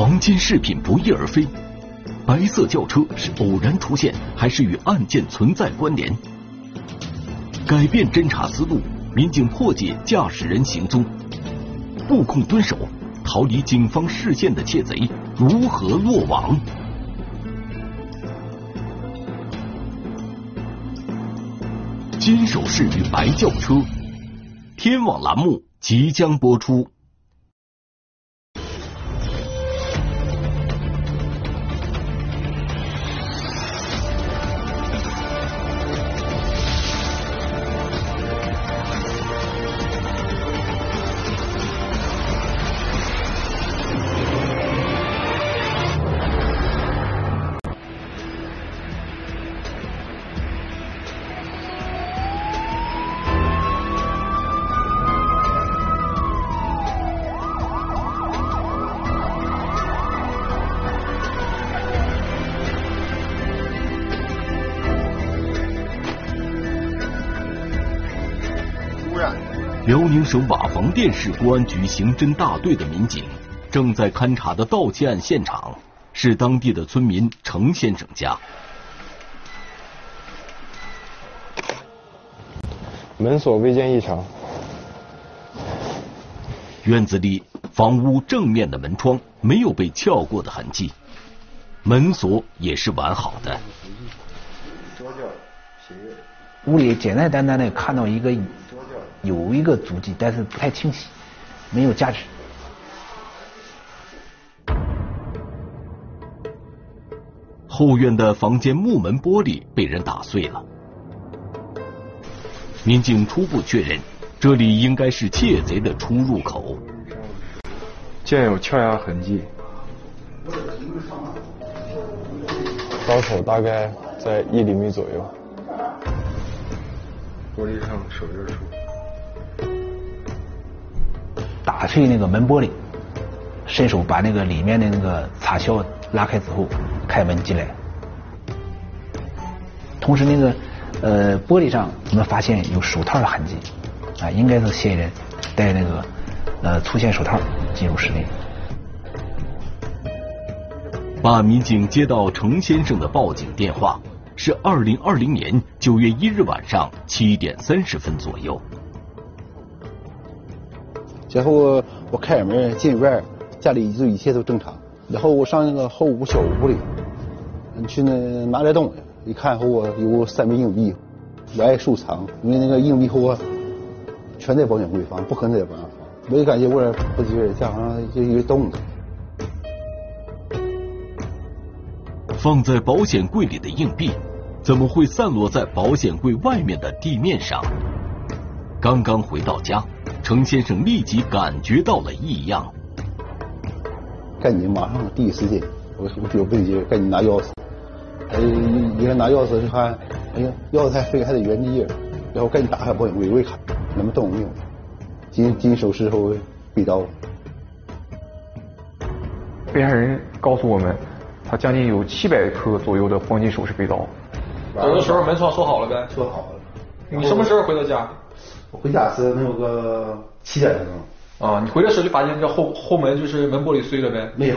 黄金饰品不翼而飞，白色轿车是偶然出现，还是与案件存在关联？改变侦查思路，民警破解驾驶人行踪，布控蹲守，逃离警方视线的窃贼如何落网？金首饰与白轿车，天网栏目即将播出。辽宁省瓦房店市公安局刑侦大队的民警正在勘查的盗窃案现场是当地的村民程先生家。门锁未见异常。院子里房屋正面的门窗没有被撬过的痕迹，门锁也是完好的。屋里简简单单的看到一个。有一个足迹，但是不太清晰，没有价值。后院的房间木门玻璃被人打碎了，民警初步确认，这里应该是窃贼的出入口。见有撬压痕迹，刀口大概在一厘米左右，玻璃上手印处。打碎那个门玻璃，伸手把那个里面的那个插销拉开之后，开门进来。同时，那个呃玻璃上我们发现有手套的痕迹，啊，应该是嫌疑人戴那个呃粗线手套进入室内。办案民警接到程先生的报警电话，是二零二零年九月一日晚上七点三十分左右。然后我开门进院，家里就一切都正常。然后我上那个后屋小屋里，去那拿点东西，一看后我有三枚硬币，我爱收藏，因为那个硬币后我，全在保险柜放，不可能在保险放。我就感觉我不对劲，家好像就有动静。放在保险柜里的硬币，怎么会散落在保险柜外面的地面上？刚刚回到家。程先生立即感觉到了异样，赶紧马上第一时间，我我就不对劲，赶紧拿钥匙。哎，一个拿钥匙就看，哎呀，钥匙还飞还在原地，然后赶紧打开保险柜，我一看，那么动没有。金金首饰和被刀。被害人告诉我们，他将近有七百克左右的黄金首饰被盗。走的时候门窗锁好了呗？锁好了。你什么时候回到家？我回家是能有个七点钟。啊，你回来时候就发现这后后门就是门玻璃碎了呗？没，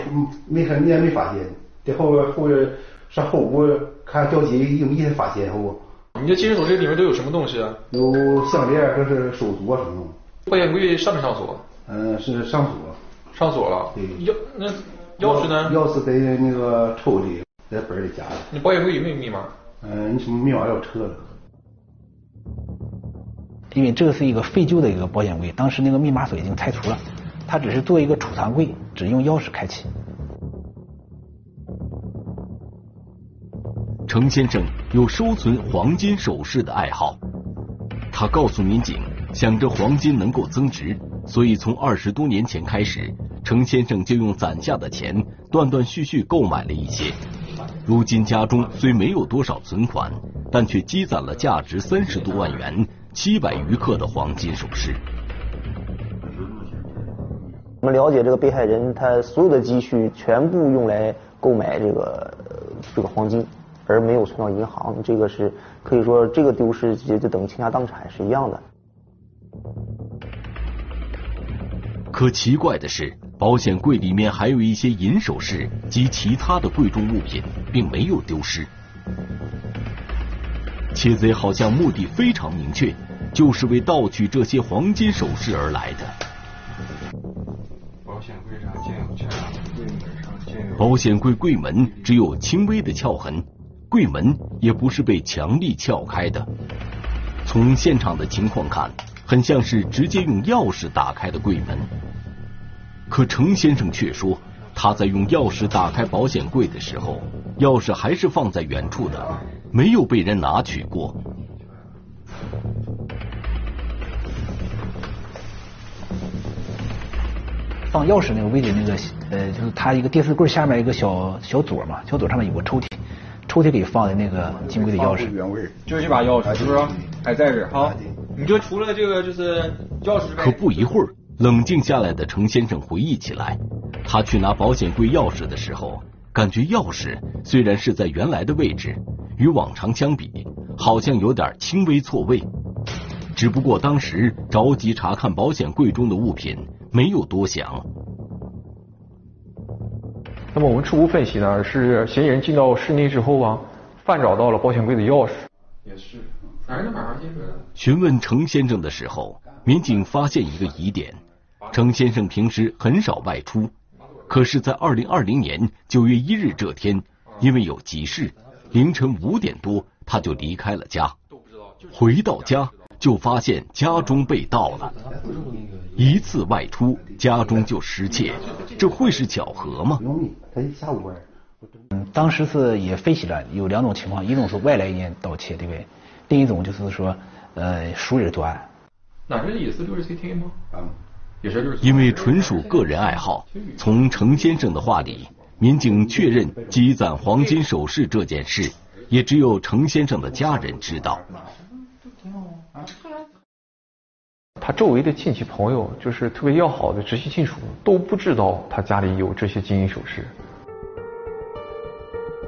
没看，也没发现。在后边后边上后屋看交接硬币才发现后。你这金属首饰里面都有什么东西啊？有项链，这是手镯什么的。保险柜上没上锁？嗯，是上锁。上锁了。对。钥那钥匙呢？钥匙在那个抽屉，在本里夹着。你保险柜有没有密码？嗯，你什么密码要撤了？因为这个是一个废旧的一个保险柜，当时那个密码锁已经拆除了，它只是做一个储藏柜，只用钥匙开启。程先生有收存黄金首饰的爱好，他告诉民警，想着黄金能够增值，所以从二十多年前开始，程先生就用攒下的钱断断续续购买了一些。如今家中虽没有多少存款，但却积攒了价值三十多万元。七百余克的黄金首饰。我们了解，这个被害人他所有的积蓄全部用来购买这个这个黄金，而没有存到银行。这个是可以说，这个丢失就就等于倾家荡产是一样的。可奇怪的是，保险柜里面还有一些银首饰及其他的贵重物品，并没有丢失。窃贼好像目的非常明确，就是为盗取这些黄金首饰而来的。保险柜上见有撬，柜门上见有。保险柜柜门只有轻微的撬痕，柜门也不是被强力撬开的。从现场的情况看，很像是直接用钥匙打开的柜门。可程先生却说，他在用钥匙打开保险柜的时候，钥匙还是放在原处的，没有被人拿取过。放钥匙那个位置，那个呃，就是他一个电视柜下面一个小小左嘛，小左上面有个抽屉，抽屉里放的那个金柜的钥匙。原位。就这把钥匙，是不是？还在这儿哈？你就除了这个，就是钥匙可不一会儿，冷静下来的程先生回忆起来，他去拿保险柜钥匙的时候，感觉钥匙虽然是在原来的位置，与往常相比，好像有点轻微错位。只不过当时着急查看保险柜中的物品，没有多想。那么我们初步分析呢，是嫌疑人进到室内之后啊，犯找到了保险柜的钥匙。也是，反正马上进去了。询问程先生的时候，民警发现一个疑点：程先生平时很少外出，可是，在二零二零年九月一日这天，因为有急事，凌晨五点多他就离开了家。回到家就发现家中被盗了，一次外出家中就失窃，这会是巧合吗？他下午班。嗯，当时是也分析了有两种情况，一种是外来人盗窃，对不对？另一种就是说，呃，熟人作案。那这意思六十 CT 吗？啊，也是六十。因为纯属个人爱好，从程先生的话里，民警确认积攒黄金首饰这件事，也只有程先生的家人知道。他周围的亲戚朋友，就是特别要好的直系亲属，都不知道他家里有这些金银首饰。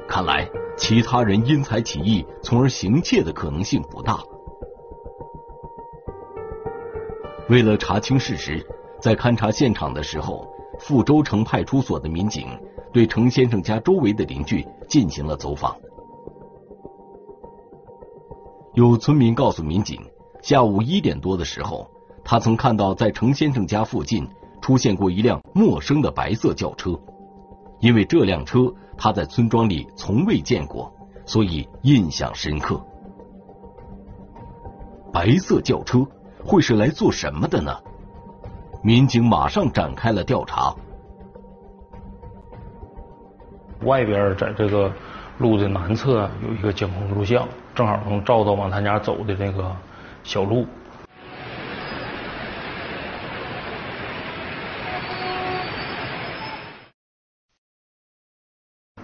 看来，其他人因财起意，从而行窃的可能性不大。为了查清事实，在勘察现场的时候，富州城派出所的民警对程先生家周围的邻居进行了走访。有村民告诉民警，下午一点多的时候，他曾看到在程先生家附近出现过一辆陌生的白色轿车，因为这辆车他在村庄里从未见过，所以印象深刻。白色轿车会是来做什么的呢？民警马上展开了调查。外边在这个路的南侧有一个监控录像，正好能照到往他家走的那个小路。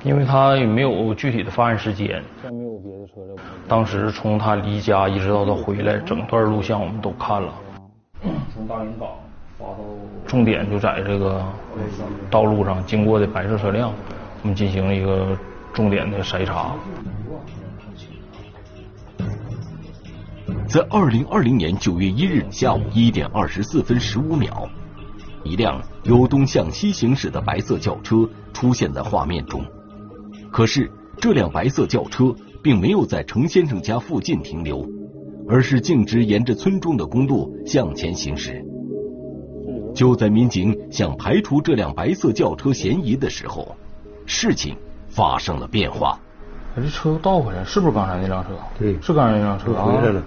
因为他也没有具体的发案时间，没有别的车辆。当时从他离家一直到他回来，整段录像我们都看了。从大连港发到，重点就在这个道路上经过的白色车辆，我们进行了一个重点的筛查。在二零二零年九月一日下午一点二十四分十五秒，一辆由东向西行驶的白色轿车出现在画面中。可是，这辆白色轿车并没有在程先生家附近停留，而是径直沿着村中的公路向前行驶。就在民警想排除这辆白色轿车嫌疑的时候，事情发生了变化。这车又倒回来，是不是刚才那辆车？对，是刚才那辆车回来了。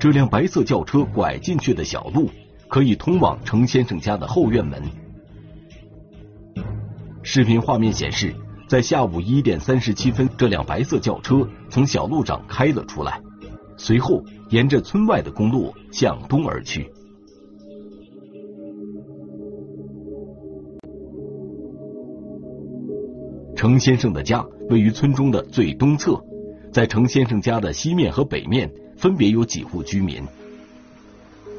这辆白色轿车拐进去的小路，可以通往程先生家的后院门。视频画面显示，在下午一点三十七分，这辆白色轿车从小路上开了出来，随后沿着村外的公路向东而去。程先生的家位于村中的最东侧，在程先生家的西面和北面分别有几户居民。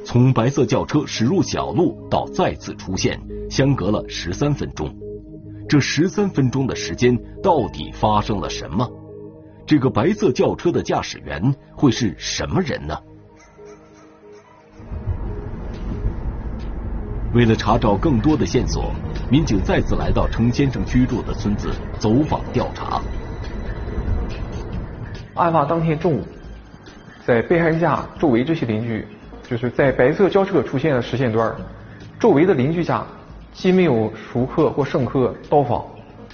从白色轿车驶入小路到再次出现，相隔了十三分钟。这十三分钟的时间到底发生了什么？这个白色轿车的驾驶员会是什么人呢？为了查找更多的线索，民警再次来到程先生居住的村子走访调查。案发当天中午，在被害人家周围这些邻居，就是在白色轿车出现的时间段，周围的邻居家既没有熟客或生客到访，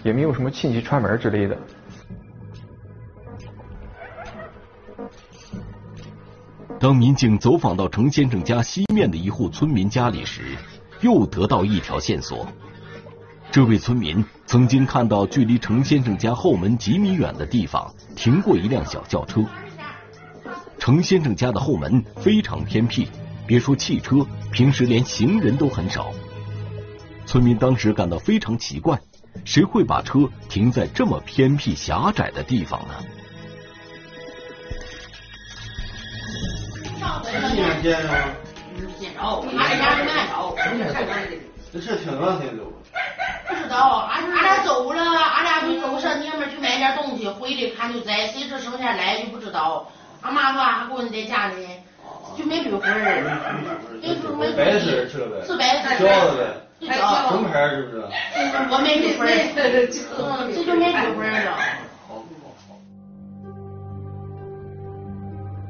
也没有什么亲戚串门之类的。当民警走访到程先生家西面的一户村民家里时，又得到一条线索。这位村民曾经看到距离程先生家后门几米远的地方停过一辆小轿车。程先生家的后门非常偏僻，别说汽车，平时连行人都很少。村民当时感到非常奇怪，谁会把车停在这么偏僻狭窄的地方呢？这家人没着，这车停哪天走？不知道，俺俺俩走了，俺俩就走上娘们去买点东西，回来看就在，谁知剩下来就不知道。俺妈说俺闺女在家里，就没捋会儿。没白色车呗？是白色。轿子呗？什么牌是不是？我没捋会儿，这就没捋会儿了。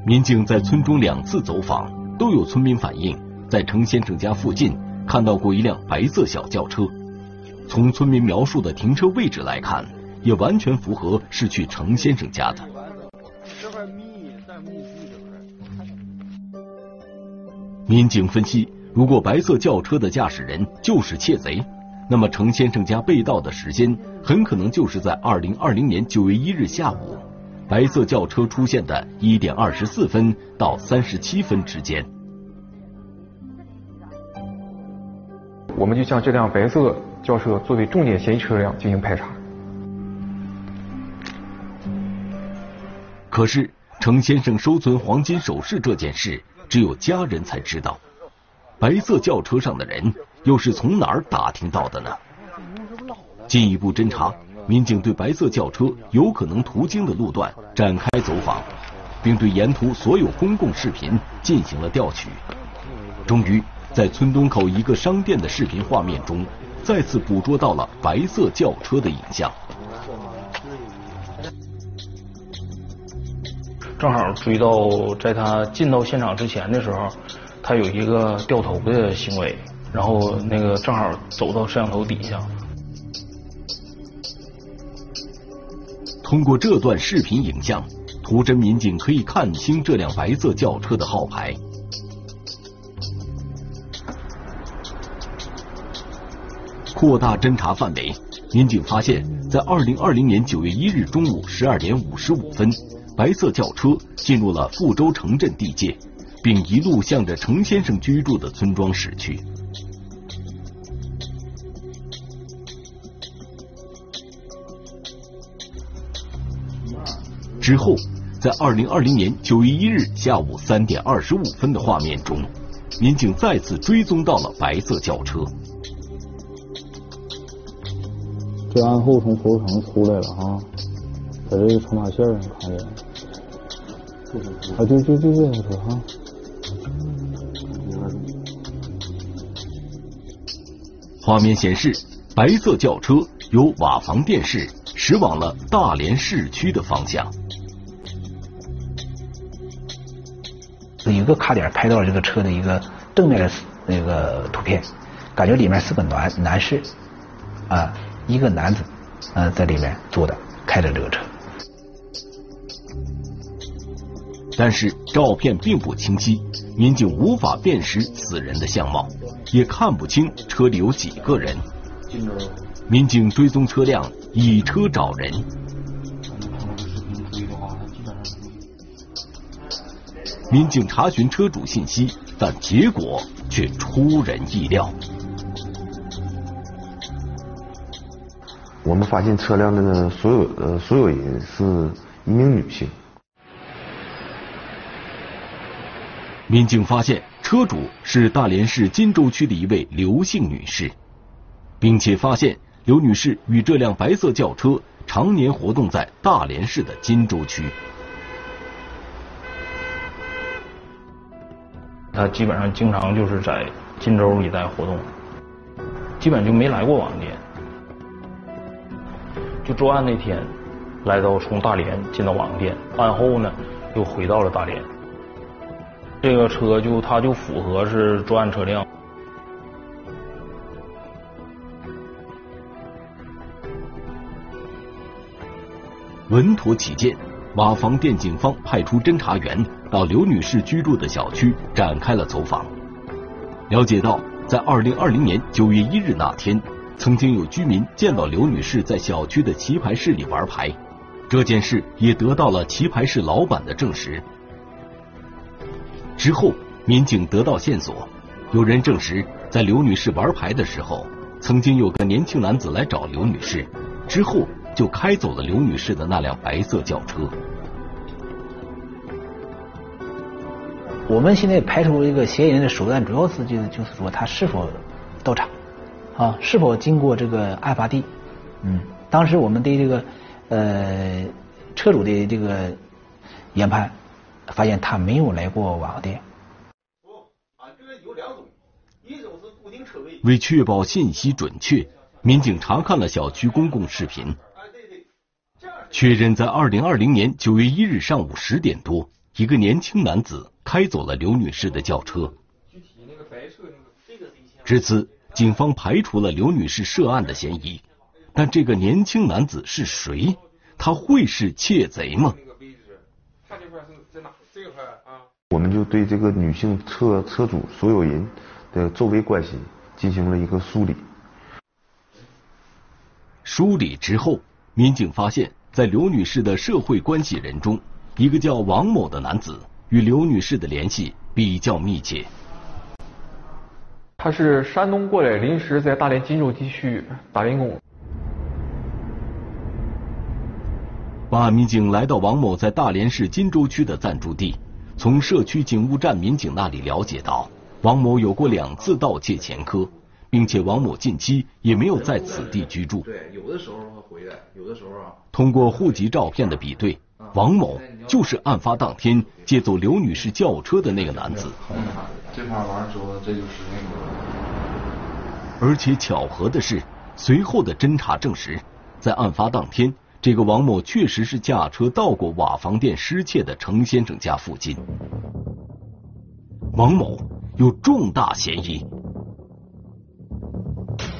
民警在村中两次走访，都有村民反映，在程先生家附近看到过一辆白色小轿车。从村民描述的停车位置来看，也完全符合是去程先生家的。民警分析，如果白色轿车的驾驶人就是窃贼，那么程先生家被盗的时间很可能就是在二零二零年九月一日下午。白色轿车出现的一点二十四分到三十七分之间，我们就将这辆白色轿车作为重点嫌疑车辆进行排查。可是，程先生收存黄金首饰这件事，只有家人才知道。白色轿车上的人又是从哪儿打听到的呢？进一步侦查。民警对白色轿车有可能途经的路段展开走访，并对沿途所有公共视频进行了调取。终于，在村东口一个商店的视频画面中，再次捕捉到了白色轿车的影像。正好追到在他进到现场之前的时候，他有一个掉头的行为，然后那个正好走到摄像头底下。通过这段视频影像，图侦民警可以看清这辆白色轿车的号牌。扩大侦查范围，民警发现，在二零二零年九月一日中午十二点五十五分，白色轿车进入了富州城镇地界，并一路向着程先生居住的村庄驶去。之后，在二零二零年九月一日下午三点二十五分的画面中，民警再次追踪到了白色轿车。这案后从福州城出来了哈，在这个冲马线上看见。啊，对对对对，车哈。画面显示，白色轿车由瓦房店市驶往了大连市区的方向。一个卡点拍到了这个车的一个正面的那个图片，感觉里面是个男男士，啊，一个男子，呃，在里面坐的，开着这个车。但是照片并不清晰，民警无法辨识此人的相貌，也看不清车里有几个人。民警追踪车辆，以车找人。民警查询车主信息，但结果却出人意料。我们发现车辆的呢所有呃所有人是一名女性。民警发现车主是大连市金州区的一位刘姓女士，并且发现刘女士与这辆白色轿车常年活动在大连市的金州区。她基本上经常就是在金州一带活动。基本就没来过网店。就作案那天，来到从大连进到网店，案后呢又回到了大连。这个车就它就符合是作案车辆。稳妥起见，瓦房店警方派出侦查员到刘女士居住的小区展开了走访。了解到，在二零二零年九月一日那天，曾经有居民见到刘女士在小区的棋牌室里玩牌，这件事也得到了棋牌室老板的证实。之后，民警得到线索，有人证实，在刘女士玩牌的时候，曾经有个年轻男子来找刘女士，之后。就开走了刘女士的那辆白色轿车。我们现在排除一个嫌疑人的手段，主要是就是就是说他是否到场啊，是否经过这个案发地。嗯，当时我们对这个呃车主的这个研判，发现他没有来过瓦店。啊，这个有两种，一种是固定车位。为确保信息准确，民警查看了小区公共视频。确认，在二零二零年九月一日上午十点多，一个年轻男子开走了刘女士的轿车。至此，警方排除了刘女士涉案的嫌疑。但这个年轻男子是谁？他会是窃贼吗？我们就对这个女性车车主所有人的周围关系进行了一个梳理。梳理之后，民警发现。在刘女士的社会关系人中，一个叫王某的男子与刘女士的联系比较密切。他是山东过来，临时在大连金州地区打零工。办案民警来到王某在大连市金州区的暂住地，从社区警务站民警那里了解到，王某有过两次盗窃前科。并且王某近期也没有在此地居住。对，有的时候回来，有的时候啊。通过户籍照片的比对，王某就是案发当天借走刘女士轿车的那个男子。这盘完了之后，这就是那个。而且巧合的是，随后的侦查证实，在案发当天，这个王某确实是驾车到过瓦房店失窃的程先生家附近。王某有重大嫌疑。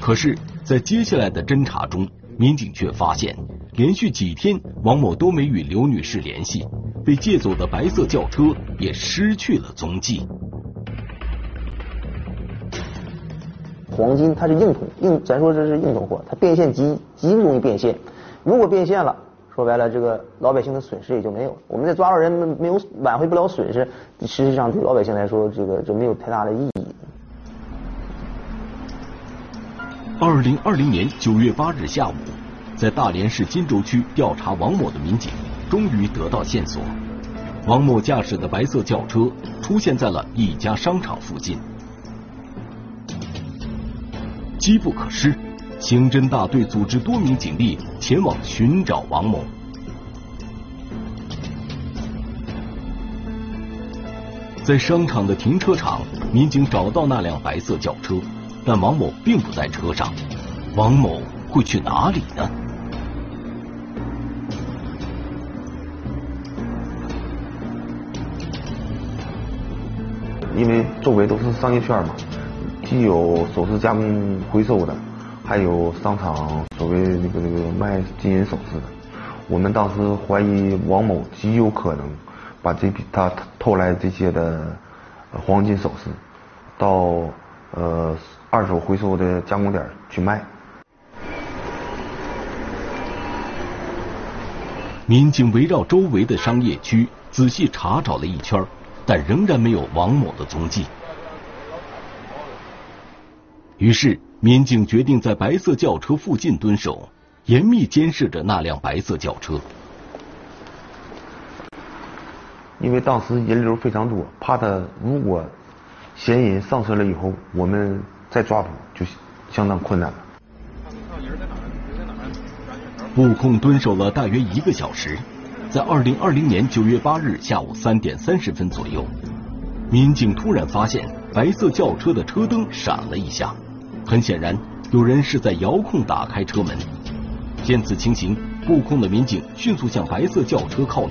可是，在接下来的侦查中，民警却发现，连续几天王某都没与刘女士联系，被借走的白色轿车也失去了踪迹。黄金它是硬通，硬咱说这是硬通货，它变现极极容易变现。如果变现了，说白了，这个老百姓的损失也就没有了。我们再抓到人没有挽回不了损失，实际上对老百姓来说，这个就没有太大的意义。二零二零年九月八日下午，在大连市金州区调查王某的民警终于得到线索。王某驾驶的白色轿车出现在了一家商场附近。机不可失，刑侦大队组织多名警力前往寻找王某。在商场的停车场，民警找到那辆白色轿车。但王某并不在车上，王某会去哪里呢？因为周围都是商业圈嘛，既有首饰加工回收的，还有商场所谓那个那个卖金银首饰的。我们当时怀疑王某极有可能把这批他偷来这些的黄金首饰到呃。二手回收的加工点去卖。民警围绕周围的商业区仔细查找了一圈，但仍然没有王某的踪迹。于是，民警决定在白色轿车附近蹲守，严密监视着那辆白色轿车。因为当时人流非常多，怕他如果嫌疑人上车了以后，我们。再抓捕就相当困难了。布控蹲守了大约一个小时，在二零二零年九月八日下午三点三十分左右，民警突然发现白色轿车的车灯闪了一下，很显然有人是在遥控打开车门。见此情形，布控的民警迅速向白色轿车靠拢。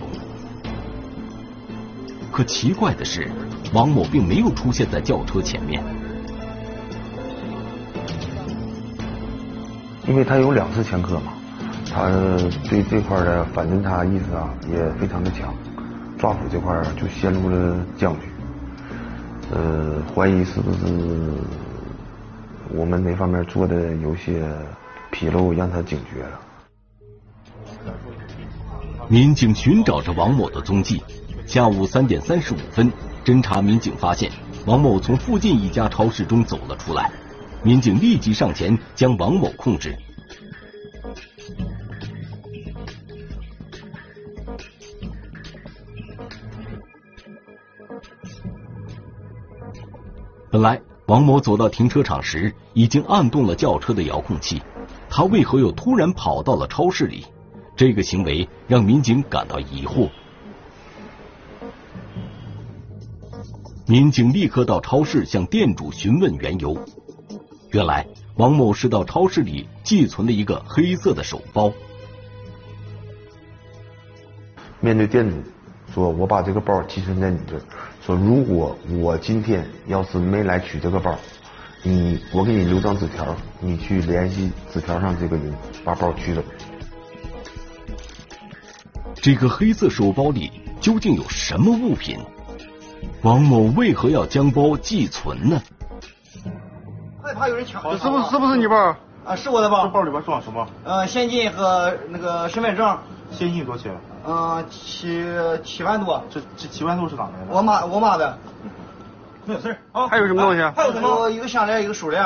可奇怪的是，王某并没有出现在轿车前面。因为他有两次前科嘛，他对这块的反侦查意识啊也非常的强，抓捕这块就陷入了僵局。呃，怀疑是不是我们哪方面做的有些纰漏，让他警觉了。民警寻找着王某的踪迹。下午三点三十五分，侦查民警发现王某从附近一家超市中走了出来。民警立即上前将王某控制。本来，王某走到停车场时已经按动了轿车的遥控器，他为何又突然跑到了超市里？这个行为让民警感到疑惑。民警立刻到超市向店主询问缘由。原来，王某是到超市里寄存了一个黑色的手包。面对店主，说我把这个包寄存在你这儿，说如果我今天要是没来取这个包，你我给你留张纸条，你去联系纸条上这个人，把包取走。这个黑色手包里究竟有什么物品？王某为何要将包寄存呢？害怕有人抢。是不是是不是你包？啊，是我的包。这包里边装什么？呃，现金和那个身份证。现金多少钱？嗯，七七万多。这这七万多是哪来的？我妈我妈的。没有事儿啊。还有什么东西？还有什么？一个项链，一个手链。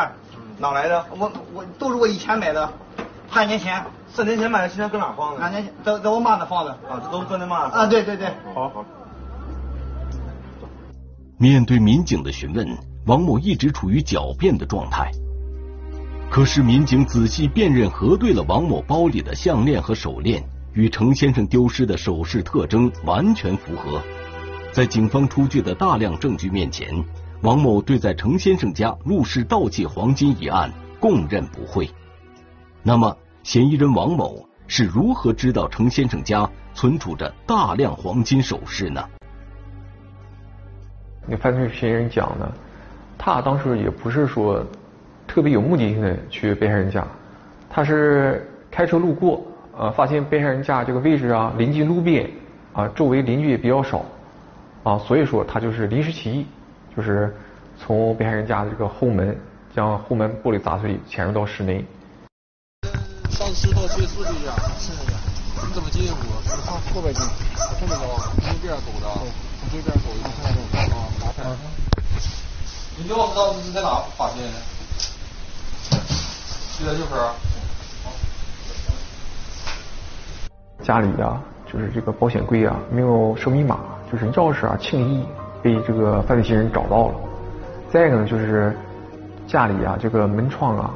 哪来的？我我都是我以前买的，半年前。三年前买的，现在搁哪放的？两年前在在我妈那放的。啊，这都搁你妈啊，对对对。好好。面对民警的询问，王某一直处于狡辩的状态。可是民警仔细辨认核对了王某包里的项链和手链，与程先生丢失的首饰特征完全符合。在警方出具的大量证据面前，王某对在程先生家入室盗窃黄金一案供认不讳。那么，嫌疑人王某是如何知道程先生家存储着大量黄金首饰呢？那犯罪嫌疑人讲呢，他当时也不是说特别有目的性的去被害人家，他是开车路过，呃，发现被害人家这个位置啊临近路边，啊，周围邻居也比较少，啊，所以说他就是临时起意，就是从被害人家的这个后门将后门玻璃砸碎，潜入到室内。上次盗窃是这家，是这家。你怎么进屋？我上后边进，后面走，从这边走的，从这边走一看到啊，麻烦。你钥匙当时是在哪发现的？就在这边。家里啊，就是这个保险柜啊，没有设密码，就是钥匙啊，轻易被这个犯罪嫌疑人找到了。再一个呢，就是家里啊，这个门窗啊。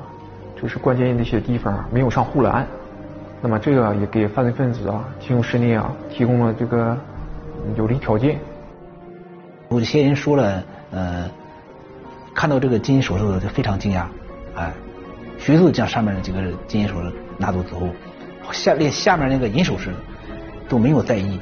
就是关键的一些地方没有上护栏，那么这个也给犯罪分子啊进入室内啊提供了这个有利条件。有些人说了，呃，看到这个金银首饰就非常惊讶，哎，迅速将上面的这个金银首饰拿走之后，下连下面那个银首饰都没有在意。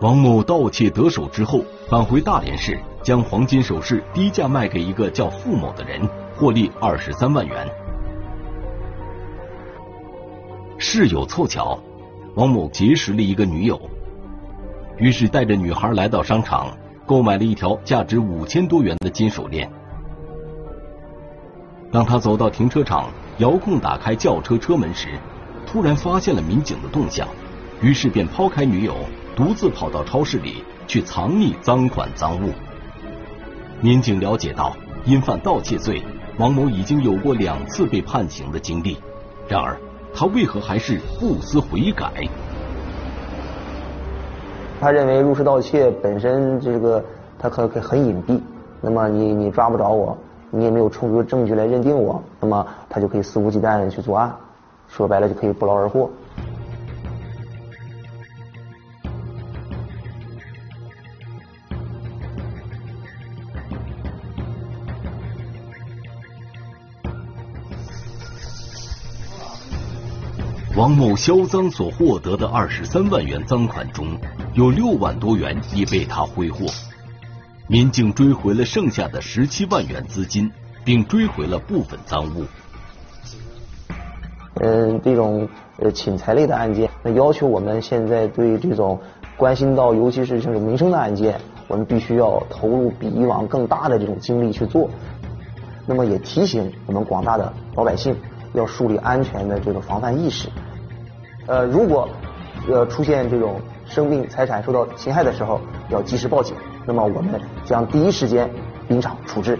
王某盗窃得手之后，返回大连市。将黄金首饰低价卖给一个叫付某的人，获利二十三万元。事有凑巧，王某结识了一个女友，于是带着女孩来到商场，购买了一条价值五千多元的金手链。当他走到停车场，遥控打开轿车车门时，突然发现了民警的动向，于是便抛开女友，独自跑到超市里去藏匿赃款赃物。民警了解到，因犯盗窃罪，王某已经有过两次被判刑的经历。然而，他为何还是不思悔改？他认为入室盗窃本身这个他可可很隐蔽，那么你你抓不着我，你也没有充足的证据来认定我那么他就可以肆无忌惮的去作案说白了就可以不劳而获。王某销赃所获得的二十三万元赃款中有六万多元已被他挥霍。民警追回了剩下的十七万元资金，并追回了部分赃物。嗯，这种呃侵财类的案件，那要求我们现在对这种关心到，尤其是这种民生的案件，我们必须要投入比以往更大的这种精力去做。那么也提醒我们广大的老百姓，要树立安全的这个防范意识。呃，如果呃出现这种生命财产受到侵害的时候，要及时报警。那么我们将第一时间临场处置。